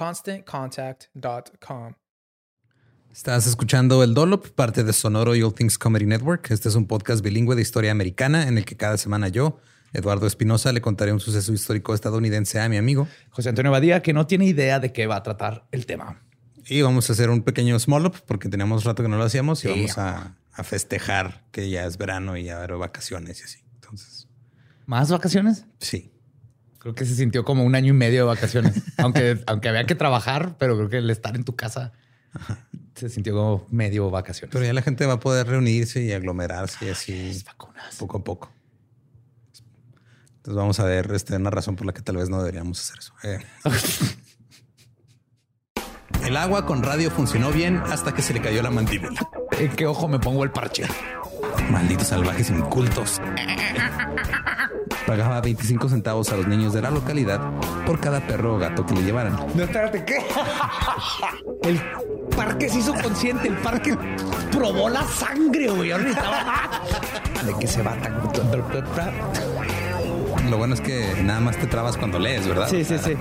ConstantContact.com. Estás escuchando El Dolop, parte de Sonoro y All Things Comedy Network. Este es un podcast bilingüe de historia americana en el que cada semana yo, Eduardo Espinosa, le contaré un suceso histórico estadounidense a mi amigo José Antonio Badía, que no tiene idea de qué va a tratar el tema. Y vamos a hacer un pequeño small up porque teníamos rato que no lo hacíamos y vamos a a festejar que ya es verano y ya haber vacaciones y así. Entonces. ¿Más vacaciones? Sí. Creo que se sintió como un año y medio de vacaciones. aunque, aunque había que trabajar, pero creo que el estar en tu casa se sintió como medio vacaciones. Pero ya la gente va a poder reunirse y aglomerarse y así. vacunas. Poco a poco. Entonces vamos a ver este, una razón por la que tal vez no deberíamos hacer eso. Eh. El agua con radio funcionó bien hasta que se le cayó la mandíbula. ¿En qué ojo me pongo el parche? Malditos salvajes incultos. Pagaba 25 centavos a los niños de la localidad por cada perro o gato que le llevaran. No, espérate, ¿qué? El parque se hizo consciente, el parque probó la sangre, güey. De que se va tan... Lo bueno es que nada más te trabas cuando lees, ¿verdad? Sí, sí, sí.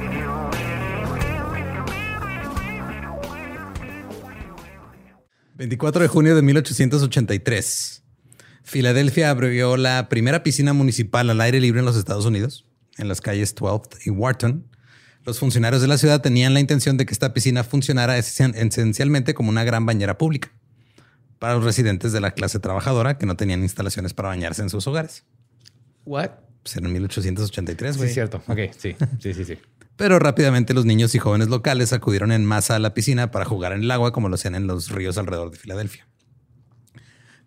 24 de junio de 1883. Filadelfia abrió la primera piscina municipal al aire libre en los Estados Unidos, en las calles 12th y Wharton. Los funcionarios de la ciudad tenían la intención de que esta piscina funcionara esencialmente como una gran bañera pública para los residentes de la clase trabajadora que no tenían instalaciones para bañarse en sus hogares. What? Pues en 1883, güey. Sí, cierto. Ok, sí, sí, sí, sí. Pero rápidamente los niños y jóvenes locales acudieron en masa a la piscina para jugar en el agua como lo hacían en los ríos alrededor de Filadelfia.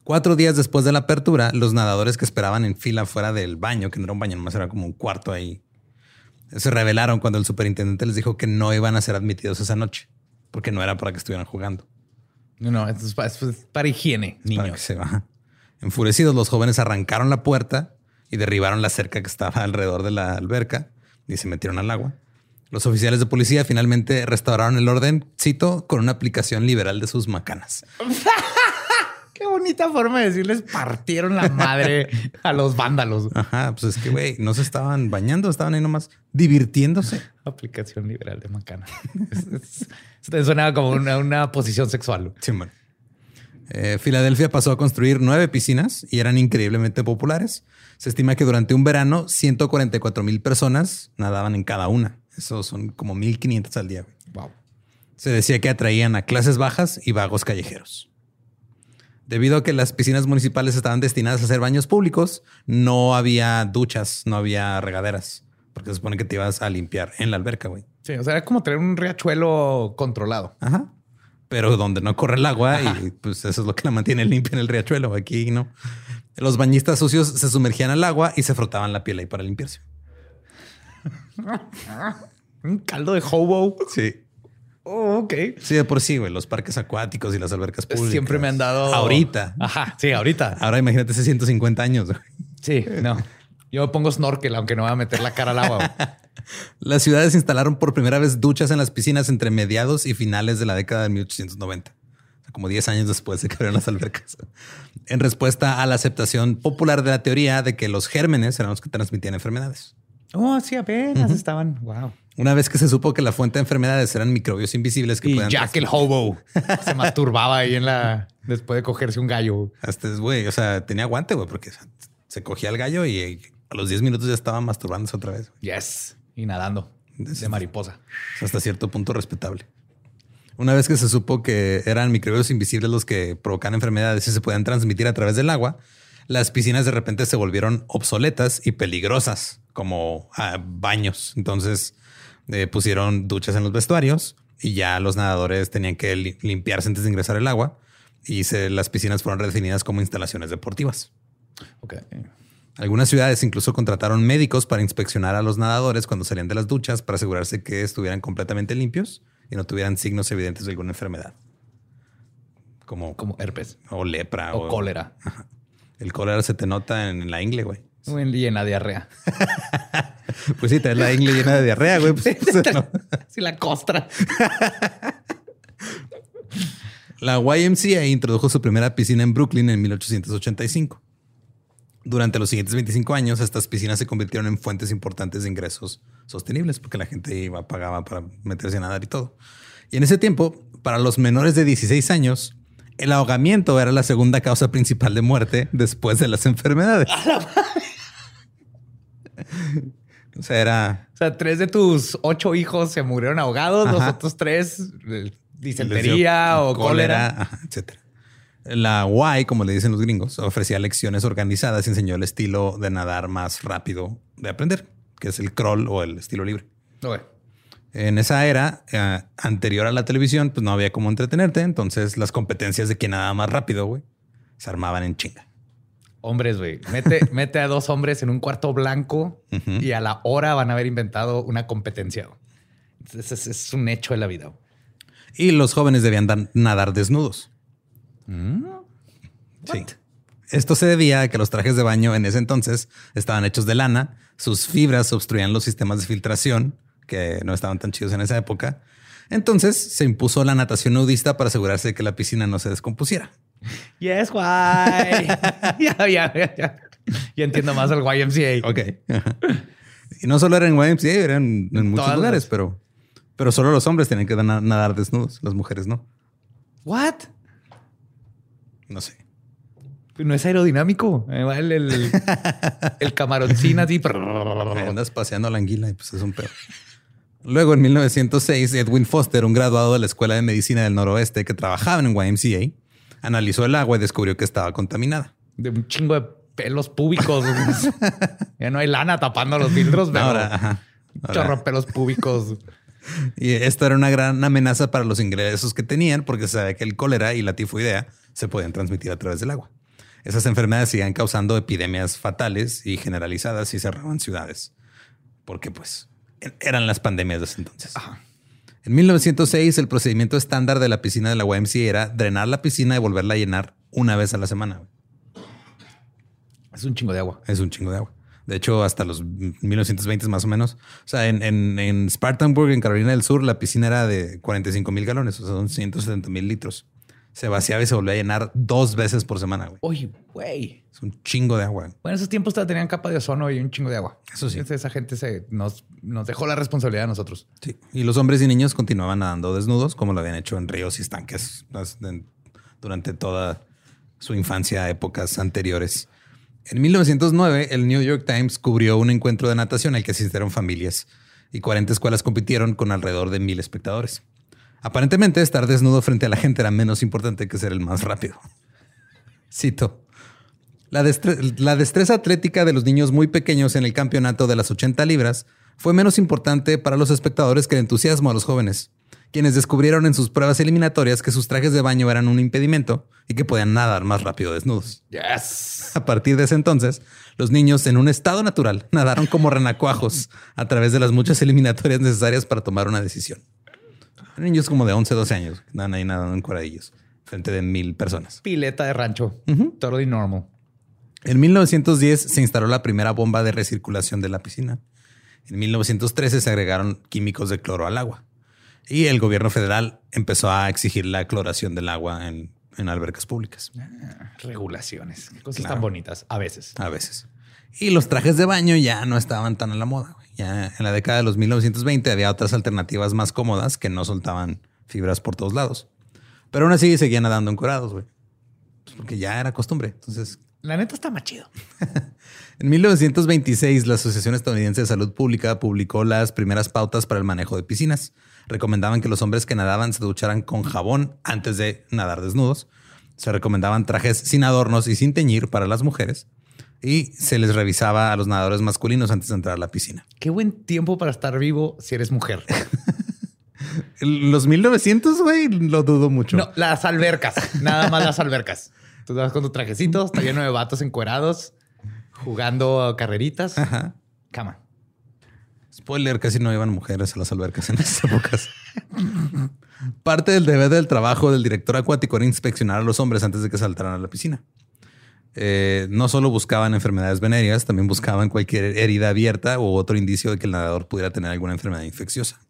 Cuatro días después de la apertura, los nadadores que esperaban en fila fuera del baño, que no era un baño, nomás era como un cuarto ahí, se rebelaron cuando el superintendente les dijo que no iban a ser admitidos esa noche, porque no era para que estuvieran jugando. No, no, esto es para, higiene, niños. se Enfurecidos, los jóvenes arrancaron la puerta y derribaron la cerca que estaba alrededor de la alberca y se metieron al agua. Los oficiales de policía finalmente restauraron el orden, cito, con una aplicación liberal de sus macanas. Qué bonita forma de decirles partieron la madre a los vándalos. Ajá, pues es que, güey, no se estaban bañando, estaban ahí nomás divirtiéndose. Aplicación liberal de macana. Suena como una, posición sexual. Sí, bueno. Eh, Filadelfia pasó a construir nueve piscinas y eran increíblemente populares. Se estima que durante un verano 144 mil personas nadaban en cada una. Eso son como 1500 al día. Wow. Se decía que atraían a clases bajas y vagos callejeros. Debido a que las piscinas municipales estaban destinadas a ser baños públicos, no había duchas, no había regaderas. porque se supone que te ibas a limpiar en la alberca, güey. Sí, o sea, era como tener un riachuelo controlado. Ajá. Pero donde no corre el agua y pues eso es lo que la mantiene limpia en el riachuelo. Aquí no. Los bañistas sucios se sumergían al agua y se frotaban la piel ahí para limpiarse. Un caldo de hobo. Sí. Oh, ok. Sí, de por sí, güey. Los parques acuáticos y las albercas públicas. Siempre me han dado. Ahorita. Ajá. Sí, ahorita. Ahora imagínate hace 150 años. güey. Sí, no. Yo pongo snorkel, aunque no voy a meter la cara al agua. güey. Las ciudades instalaron por primera vez duchas en las piscinas entre mediados y finales de la década de 1890. O sea, como 10 años después de que abrieron las albercas. En respuesta a la aceptación popular de la teoría de que los gérmenes eran los que transmitían enfermedades. Oh, sí, apenas estaban. Wow. Una vez que se supo que la fuente de enfermedades eran microbios invisibles que Y podían Jack el hobo se masturbaba ahí en la. después de cogerse un gallo. Hasta es, güey, o sea, tenía aguante, güey, porque se cogía el gallo y a los 10 minutos ya estaba masturbándose otra vez. Yes. Y nadando de mariposa. Es hasta cierto punto respetable. Una vez que se supo que eran microbios invisibles los que provocan enfermedades y se podían transmitir a través del agua, las piscinas de repente se volvieron obsoletas y peligrosas como ah, baños. Entonces eh, pusieron duchas en los vestuarios y ya los nadadores tenían que li- limpiarse antes de ingresar el agua y se- las piscinas fueron redefinidas como instalaciones deportivas. Ok. Algunas ciudades incluso contrataron médicos para inspeccionar a los nadadores cuando salían de las duchas para asegurarse que estuvieran completamente limpios y no tuvieran signos evidentes de alguna enfermedad. Como, Como herpes o lepra o cólera. El cólera se te nota en la ingle, güey. En la diarrea. Pues sí, te la ingle llena de diarrea, güey. Pues, pues, no. Sí, la costra. La YMCA introdujo su primera piscina en Brooklyn en 1885. Durante los siguientes 25 años, estas piscinas se convirtieron en fuentes importantes de ingresos sostenibles porque la gente iba, pagaba para meterse a nadar y todo. Y en ese tiempo, para los menores de 16 años, el ahogamiento era la segunda causa principal de muerte después de las enfermedades. o sea, era O sea, tres de tus ocho hijos se murieron ahogados, los otros tres, eh, disentería o cólera. etcétera. La Y, como le dicen los gringos, ofrecía lecciones organizadas y enseñó el estilo de nadar más rápido de aprender, que es el crawl o el estilo libre. En esa era eh, anterior a la televisión, pues no había cómo entretenerte. Entonces las competencias de quién nada más rápido, güey, se armaban en chinga. Hombres, güey. Mete, mete a dos hombres en un cuarto blanco y a la hora van a haber inventado una competencia. es, es un hecho de la vida. Y los jóvenes debían dan- nadar desnudos. Sí. Esto se debía a que los trajes de baño en ese entonces estaban hechos de lana, sus fibras obstruían los sistemas de filtración, que no estaban tan chidos en esa época. Entonces se impuso la natación nudista para asegurarse de que la piscina no se descompusiera. Yes, why. ya, ya, ya, ya. Ya entiendo más al YMCA. Ok. y no solo era en YMCA, eran en muchos Todas lugares, las- pero, pero solo los hombres tenían que na- nadar desnudos, las mujeres no. What? No sé. No es aerodinámico. El, el, el camaroncín así. Andas paseando a la anguila y pues es un pedo. Luego, en 1906, Edwin Foster, un graduado de la Escuela de Medicina del Noroeste que trabajaba en YMCA, analizó el agua y descubrió que estaba contaminada. De un chingo de pelos púbicos. ya no hay lana tapando los filtros, pero Ahora, ajá. Ahora- chorro pelos púbicos. Y esto era una gran amenaza para los ingresos que tenían porque se sabía que el cólera y la tifoidea se podían transmitir a través del agua. Esas enfermedades seguían causando epidemias fatales y generalizadas y cerraban ciudades. Porque pues eran las pandemias de ese entonces. En 1906 el procedimiento estándar de la piscina de la YMCA era drenar la piscina y volverla a llenar una vez a la semana. Es un chingo de agua. Es un chingo de agua. De hecho, hasta los 1920 más o menos. O sea, en, en, en Spartanburg, en Carolina del Sur, la piscina era de 45 mil galones, o sea, son 170 mil litros. Se vaciaba y se volvía a llenar dos veces por semana. güey. Oye, güey. Es un chingo de agua. Bueno, en esos tiempos tenían capa de ozono y un chingo de agua. Eso sí. Entonces, esa gente se nos, nos dejó la responsabilidad a nosotros. Sí. Y los hombres y niños continuaban nadando desnudos, como lo habían hecho en ríos y estanques durante toda su infancia, épocas anteriores. En 1909, el New York Times cubrió un encuentro de natación al que asistieron familias y 40 escuelas compitieron con alrededor de mil espectadores. Aparentemente, estar desnudo frente a la gente era menos importante que ser el más rápido. Cito. La, destre- la destreza atlética de los niños muy pequeños en el campeonato de las 80 libras fue menos importante para los espectadores que el entusiasmo a los jóvenes, quienes descubrieron en sus pruebas eliminatorias que sus trajes de baño eran un impedimento y que podían nadar más rápido desnudos. Yes. A partir de ese entonces, los niños en un estado natural nadaron como renacuajos a través de las muchas eliminatorias necesarias para tomar una decisión. Niños como de 11, 12 años, andan ahí nadando en cuadradillos frente de mil personas. Pileta de rancho. Totally normal. En 1910 se instaló la primera bomba de recirculación de la piscina. En 1913 se agregaron químicos de cloro al agua. Y el gobierno federal empezó a exigir la cloración del agua en, en albercas públicas. Ah, regulaciones. Qué cosas Claro. tan bonitas. A veces. A veces. Y los trajes de baño ya no estaban tan a la moda. Ya en la década de los 1920 había otras alternativas más cómodas que no soltaban fibras por todos lados. Pero aún así seguían nadando encorados, güey. Pues porque ya era costumbre. Entonces, La neta está más chido. en 1926, la Asociación Estadounidense de Salud Pública publicó las primeras pautas para el manejo de piscinas. Recomendaban que los hombres que nadaban se ducharan con jabón antes de nadar desnudos. Se recomendaban trajes sin adornos y sin teñir para las mujeres. Y se les revisaba a los nadadores masculinos antes de entrar a la piscina. Qué buen tiempo para estar vivo si eres mujer. Los 1900, güey, lo dudo mucho. No, las albercas. Nada más las albercas. Tú vas con tu trajecito, está lleno de vatos encuerados, jugando carreritas. Ajá. Cama. Spoiler, casi no iban mujeres a las albercas en esas épocas. Parte del deber del trabajo del director acuático era inspeccionar a los hombres antes de que saltaran a la piscina. Eh, no solo buscaban enfermedades venéreas, también buscaban cualquier herida abierta o otro indicio de que el nadador pudiera tener alguna enfermedad infecciosa.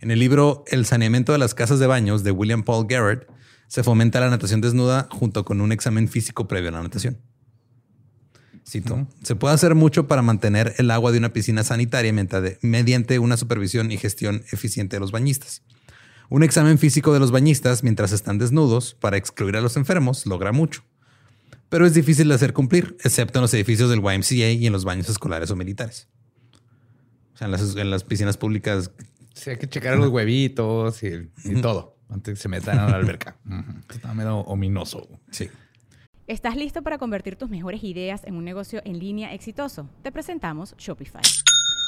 En el libro El saneamiento de las casas de baños de William Paul Garrett se fomenta la natación desnuda junto con un examen físico previo a la natación. Cito, se puede hacer mucho para mantener el agua de una piscina sanitaria mediante una supervisión y gestión eficiente de los bañistas. Un examen físico de los bañistas mientras están desnudos para excluir a los enfermos logra mucho. Pero es difícil de hacer cumplir, excepto en los edificios del YMCA y en los baños escolares o militares. O sea, en las, en las piscinas públicas Sí, hay que checar los huevitos y, y todo antes que se metan a la alberca. Está medio ominoso. Sí. ¿Estás listo para convertir tus mejores ideas en un negocio en línea exitoso? Te presentamos Shopify.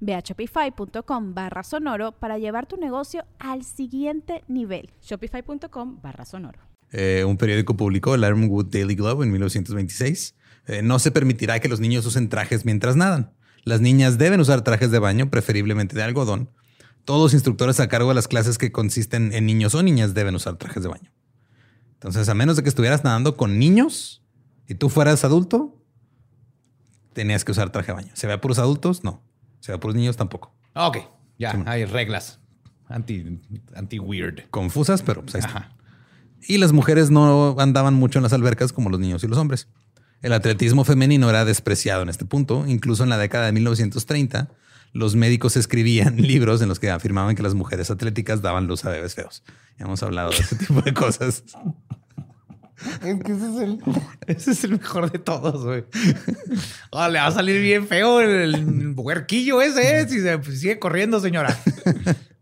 Ve a shopify.com barra sonoro para llevar tu negocio al siguiente nivel. Shopify.com barra sonoro. Eh, un periódico publicó el Ironwood Daily Globe en 1926. Eh, no se permitirá que los niños usen trajes mientras nadan. Las niñas deben usar trajes de baño, preferiblemente de algodón. Todos los instructores a cargo de las clases que consisten en niños o niñas deben usar trajes de baño. Entonces, a menos de que estuvieras nadando con niños y tú fueras adulto, tenías que usar traje de baño. ¿Se ve a puros adultos? No. ¿Se ve a puros niños? Tampoco. Ok, ya hay reglas anti, anti weird. Confusas, pero pues ahí está. Ajá. Y las mujeres no andaban mucho en las albercas como los niños y los hombres. El atletismo femenino era despreciado en este punto. Incluso en la década de 1930, los médicos escribían libros en los que afirmaban que las mujeres atléticas daban luz a bebés feos. Ya hemos hablado de ese tipo de cosas. Es que ese es el, ese es el mejor de todos, güey. Oh, le va a salir bien feo el, el huerquillo ese, ¿eh? Si se sigue corriendo, señora.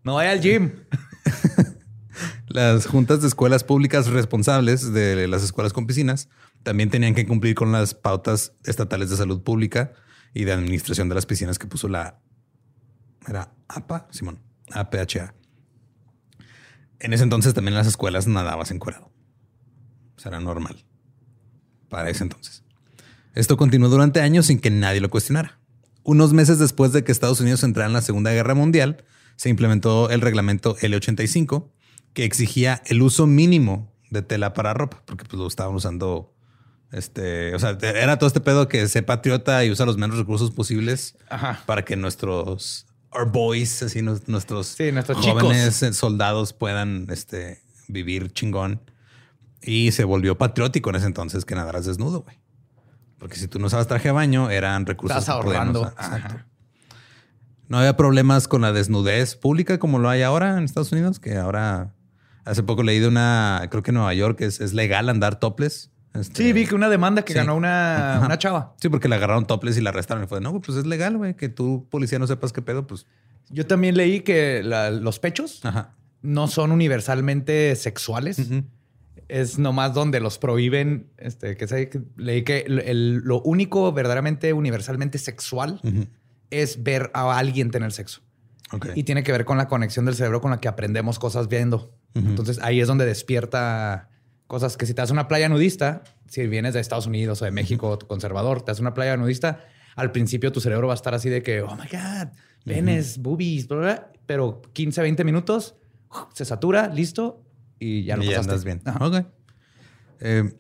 No vaya al gym. Las juntas de escuelas públicas responsables de las escuelas con piscinas también tenían que cumplir con las pautas estatales de salud pública y de administración de las piscinas que puso la era APA, Simón, APHA. En ese entonces también en las escuelas nadabas encuerado. O sea, era normal para ese entonces. Esto continuó durante años sin que nadie lo cuestionara. Unos meses después de que Estados Unidos entrara en la Segunda Guerra Mundial, se implementó el reglamento L85 que exigía el uso mínimo de tela para ropa, porque pues lo estaban usando Este, o sea, era todo este pedo que se patriota y usa los menos recursos posibles Ajá. para que nuestros our boys, así nuestros, Sí, nuestros jóvenes chicos. soldados puedan este, vivir chingón. Y se volvió patriótico en ese entonces que nadaras desnudo, güey. Porque si tú no usabas traje de baño, eran recursos Estás ahorrando. Exacto. No había problemas con la desnudez pública como lo hay ahora en Estados Unidos, que ahora hace poco leí de una, creo que en Nueva York es, es legal andar topless. Este, Sí, vi que una demanda que Sí. ganó una, una chava. Sí, porque la agarraron topless y la arrestaron. Y fue, no, pues es legal, güey, que tú, policía, no sepas qué pedo, pues. Yo también leí que la- los pechos Ajá. no son universalmente sexuales. Ujú. Es nomás donde los prohíben. Este, que leí que el- el- lo único verdaderamente universalmente sexual es ver a alguien tener sexo. Y tiene que ver con la conexión del cerebro con la que aprendemos cosas viendo. Entonces ahí es donde despierta cosas que si te das una playa nudista, si vienes de Estados Unidos o de México, tu conservador, te das una playa nudista, al principio tu cerebro va a estar así de que, oh my God, penes, boobies, bla, bla", pero 15, 20 minutos se satura, listo y ya lo Y ya pasaste. andas bien. Ajá. Ok. Eh,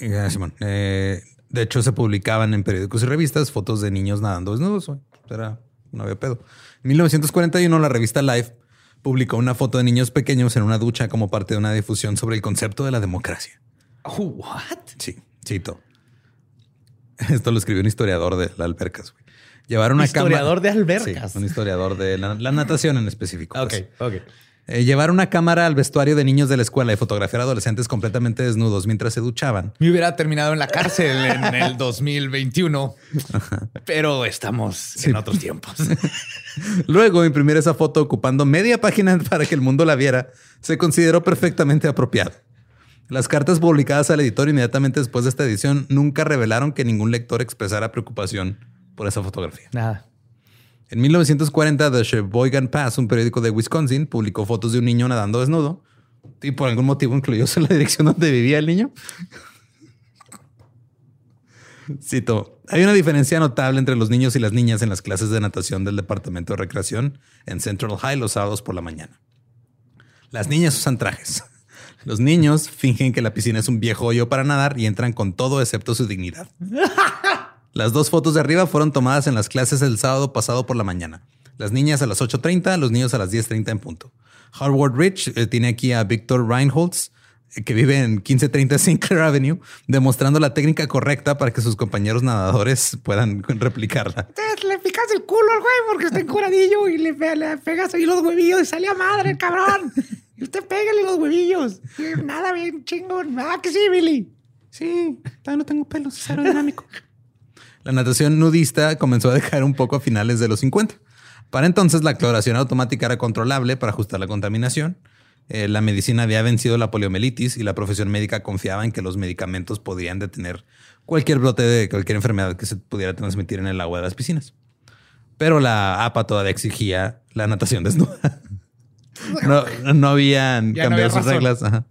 eh, Simón, eh, de hecho, se publicaban en periódicos y revistas fotos de niños nadando desnudos. Era, no había pedo. En 1941, la revista Life publicó una foto de niños pequeños en una ducha como parte de una difusión sobre el concepto de la democracia. Oh, what? Sí, cito. Esto lo escribió un historiador de las albercas. güey. Llevaron una Historiador cámara- de albercas. Sí, un historiador de la, la natación en específico. Ok, pues. ok. Eh, llevar una cámara al vestuario de niños de la escuela y fotografiar adolescentes completamente desnudos mientras se duchaban. Me hubiera terminado en la cárcel en el 2021, pero estamos en otros tiempos. Luego, imprimir esa foto ocupando media página para que el mundo la viera se consideró perfectamente apropiado. Las cartas publicadas al editor inmediatamente después de esta edición nunca revelaron que ningún lector expresara preocupación por esa fotografía. Nada. En 1940, The Sheboygan Pass, un periódico de Wisconsin, publicó fotos de un niño nadando desnudo y por algún motivo incluyó la dirección donde vivía el niño. Cito, hay una diferencia notable entre los niños y las niñas en las clases de natación del Departamento de Recreación en Central High los sábados por la mañana. Las niñas usan trajes. Los niños fingen que la piscina es un viejo hoyo para nadar y entran con todo excepto su dignidad. Las dos fotos de arriba fueron tomadas en las clases el sábado pasado por la mañana. Las niñas a las 8.30, los niños a las 10.30 en punto. Harvard Rich eh, tiene aquí a Victor Reinholtz, eh, que vive en 1530 Sinclair Avenue, demostrando la técnica correcta para que sus compañeros nadadores puedan replicarla. Le picas el culo al güey porque está encuradillo y le, pe- le pegas ahí los huevillos y sale a madre el cabrón. Y usted pégale los huevillos. Nada bien chingón. Ah, que sí, Billy. Sí, todavía no tengo pelos, es aerodinámico. La natación nudista comenzó a decaer un poco a finales de los 50. Para entonces, la cloración automática era controlable para ajustar la contaminación. Eh, la medicina había vencido la poliomielitis y la profesión médica confiaba en que los medicamentos podían detener cualquier brote de cualquier enfermedad que se pudiera transmitir en el agua de las piscinas. Pero la APA todavía exigía la natación desnuda. No, no habían Ya no cambiado había sus reglas. Ajá.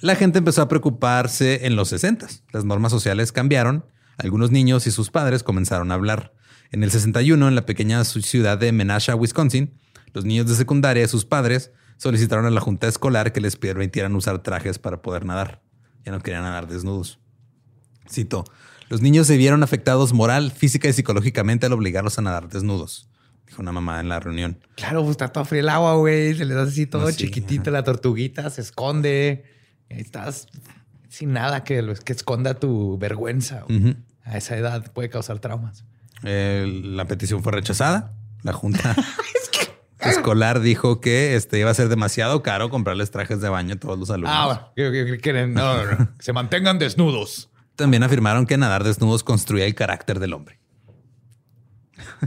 La gente empezó a preocuparse en los 60. Las normas sociales cambiaron. Algunos niños y sus padres comenzaron a hablar. En el 61, en la pequeña ciudad de Menasha, Wisconsin, los niños de secundaria y sus padres solicitaron a la junta escolar que les permitieran usar trajes para poder nadar. Ya no querían nadar desnudos. Cito, los niños se vieron afectados moral, física y psicológicamente al obligarlos a nadar desnudos, dijo una mamá en la reunión. Claro, pues está todo frío el agua, güey. Se les hace así todo sí, chiquitito la tortuguita, se esconde. Estás sin nada que, esconda tu vergüenza. A esa edad puede causar traumas. Eh, la petición fue rechazada. La junta escolar dijo que este iba a ser demasiado caro comprarles trajes de baño a todos los alumnos. Ah, bueno. No, no, no. Se mantengan desnudos. También afirmaron que nadar desnudos construía el carácter del hombre.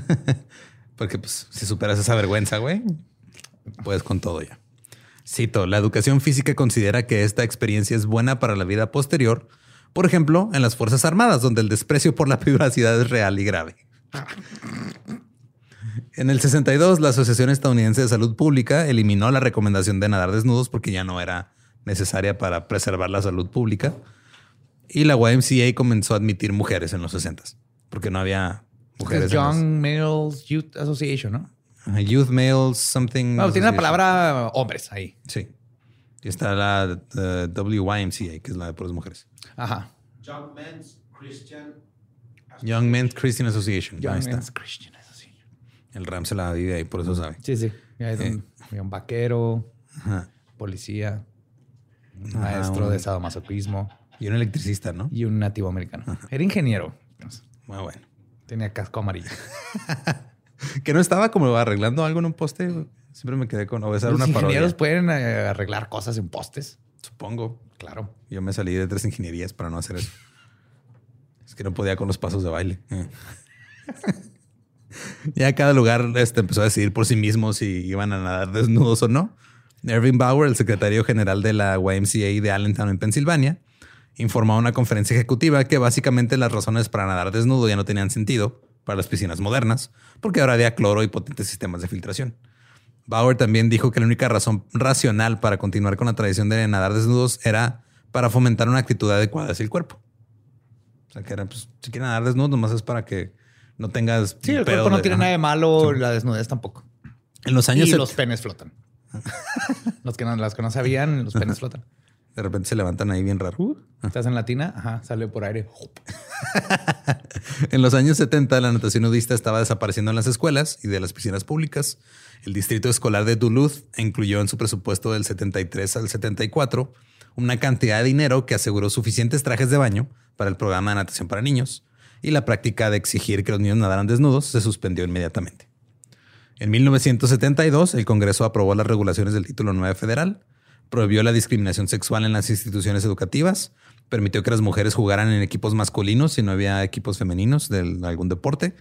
Porque pues si superas esa vergüenza, güey, puedes con todo ya. Cito, la educación física considera que esta experiencia es buena para la vida posterior, por ejemplo, en las Fuerzas Armadas, donde el desprecio por la privacidad es real y grave. En el 62, la Asociación Estadounidense de Salud Pública eliminó la recomendación de nadar desnudos porque ya no era necesaria para preservar la salud pública. Y la YMCA comenzó a admitir mujeres en los 60 porque no había mujeres. Los- Young Males Youth Association, ¿no? Ajá, Youth Males Something. Bueno, tiene la Association. palabra hombres ahí. Sí. Y está la eh, WYMCA, que es la de puras mujeres. Ajá. Young Men's Christian Young Men's Christian Association. Young ahí está. Men's Christian Association. El Ram se la vive ahí, por eso sabe. Sí, sí. Ya es un, había un vaquero, Ajá. policía, un Ajá, maestro un- de sadomasoquismo Y un electricista, ¿no? y un nativo americano. Era ingeniero. Muy bueno. Tenía casco amarillo. Que no estaba como arreglando algo en un poste. Siempre me quedé con. Los una parodia. ingenieros pueden eh, arreglar cosas en postes. Supongo. Claro. Yo me salí de tres ingenierías para no hacer eso. Es que no podía con los pasos de baile. Eh. ya cada lugar este, empezó a decidir por sí mismo si iban a nadar desnudos o no. Irving Bauer, el secretario general de la YMCA de Allentown en Pensilvania, informó a una conferencia ejecutiva que básicamente las razones para nadar desnudo ya no tenían sentido para las piscinas modernas, porque ahora había cloro y potentes sistemas de filtración. Bauer también dijo que la única razón racional para continuar con la tradición de nadar desnudos era para fomentar una actitud adecuada hacia el cuerpo. O sea, que era, pues, si quieres nadar desnudo, nomás es para que no tengas. Sí, el cuerpo no de- tiene Ajá. nada de malo, la desnudez tampoco. En los años y set- los penes flotan. los que no, las que no sabían, los penes flotan. De repente se levantan ahí bien raro. Estás en latina, ajá, sale por aire. En los años 70, la natación nudista estaba desapareciendo en las escuelas y de las piscinas públicas. El distrito escolar de Duluth incluyó en su presupuesto del 73 al 74 una cantidad de dinero que aseguró suficientes trajes de baño para el programa de natación para niños y la práctica de exigir que los niños nadaran desnudos se suspendió inmediatamente. En 1972, el Congreso aprobó las regulaciones del título 9 federal, prohibió la discriminación sexual en las instituciones educativas, permitió que las mujeres jugaran en equipos masculinos si no había equipos femeninos de algún deporte.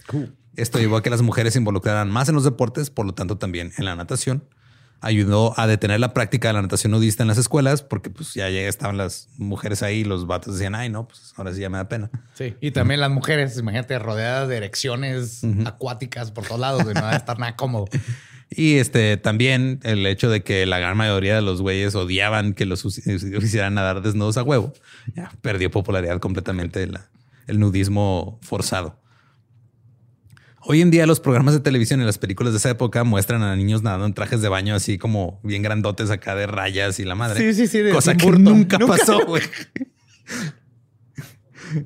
Esto llevó a que las mujeres se involucraran más en los deportes, por lo tanto también en la natación. Ayudó a detener la práctica de la natación nudista en las escuelas porque pues ya, ya estaban las mujeres ahí, los vatos decían, ay no, pues ahora sí ya me da pena. Sí. Y también las mujeres, imagínate, rodeadas de erecciones acuáticas por todos lados, de no va a estar nada cómodo. Y este también el hecho de que la gran mayoría de los güeyes odiaban que los hicieran nadar desnudos a huevo, ya perdió popularidad completamente la- el nudismo forzado. Hoy en día los programas de televisión y las películas de esa época muestran a niños nadando en trajes de baño así como bien grandotes acá de rayas y la madre. Sí, sí, sí, de Cosa que nunca, Nunca. pasó, güey.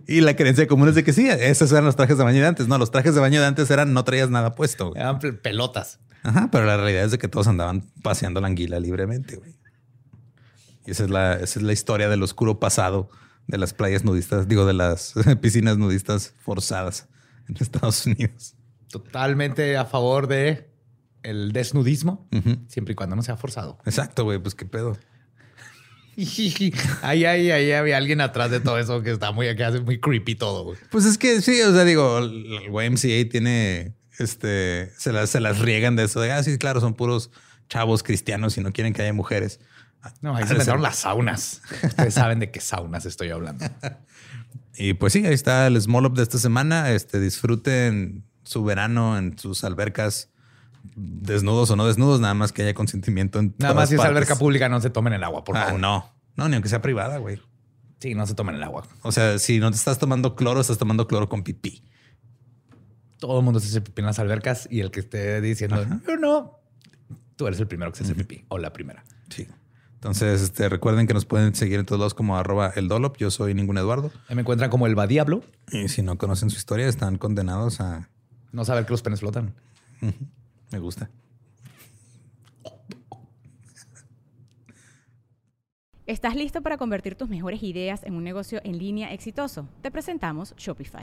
y la creencia común es de que sí, esos eran los trajes de baño de antes. No, los trajes de baño de antes eran no traías nada puesto. güey. Eran pel- pelotas. Ajá, pero la realidad es de que todos andaban paseando la anguila libremente, güey. Y esa es la, esa es la historia del oscuro pasado de las playas nudistas, digo, de las piscinas nudistas forzadas en Estados Unidos. Totalmente a favor de el desnudismo, siempre y cuando no sea forzado. Exacto, güey, pues qué pedo. ahí, ahí, ahí había alguien atrás de todo eso que está muy, que hace muy creepy todo. güey. Pues es que sí, o sea, digo, el YMCA tiene, este, se las, se las riegan de eso de, ah, sí, claro, son puros chavos cristianos y no quieren que haya mujeres. No, ahí Ha se ser- las saunas. Ustedes saben de qué saunas estoy hablando. Y pues sí, ahí está el small up de esta semana. Este, disfruten su verano en sus albercas, desnudos o no desnudos, nada más que haya consentimiento en Nada más si es partes. alberca pública, no se tomen el agua, por Ah, favor. no, no, ni aunque sea privada, güey. Sí, no se tomen el agua. O sea, si no te estás tomando cloro, estás tomando cloro con pipí. Todo el mundo se hace pipí en las albercas y el que esté diciendo, yo no, tú eres el primero que se hace pipí o la primera. Sí. Entonces, este, recuerden que nos pueden seguir en todos lados como arroba el dolop. Yo soy ningún Eduardo. Ahí me encuentran como el va diablo, Y si no conocen su historia, están condenados a... no saber que los penes flotan. Me gusta. ¿Estás listo para convertir tus mejores ideas en un negocio en línea exitoso? Te presentamos Shopify.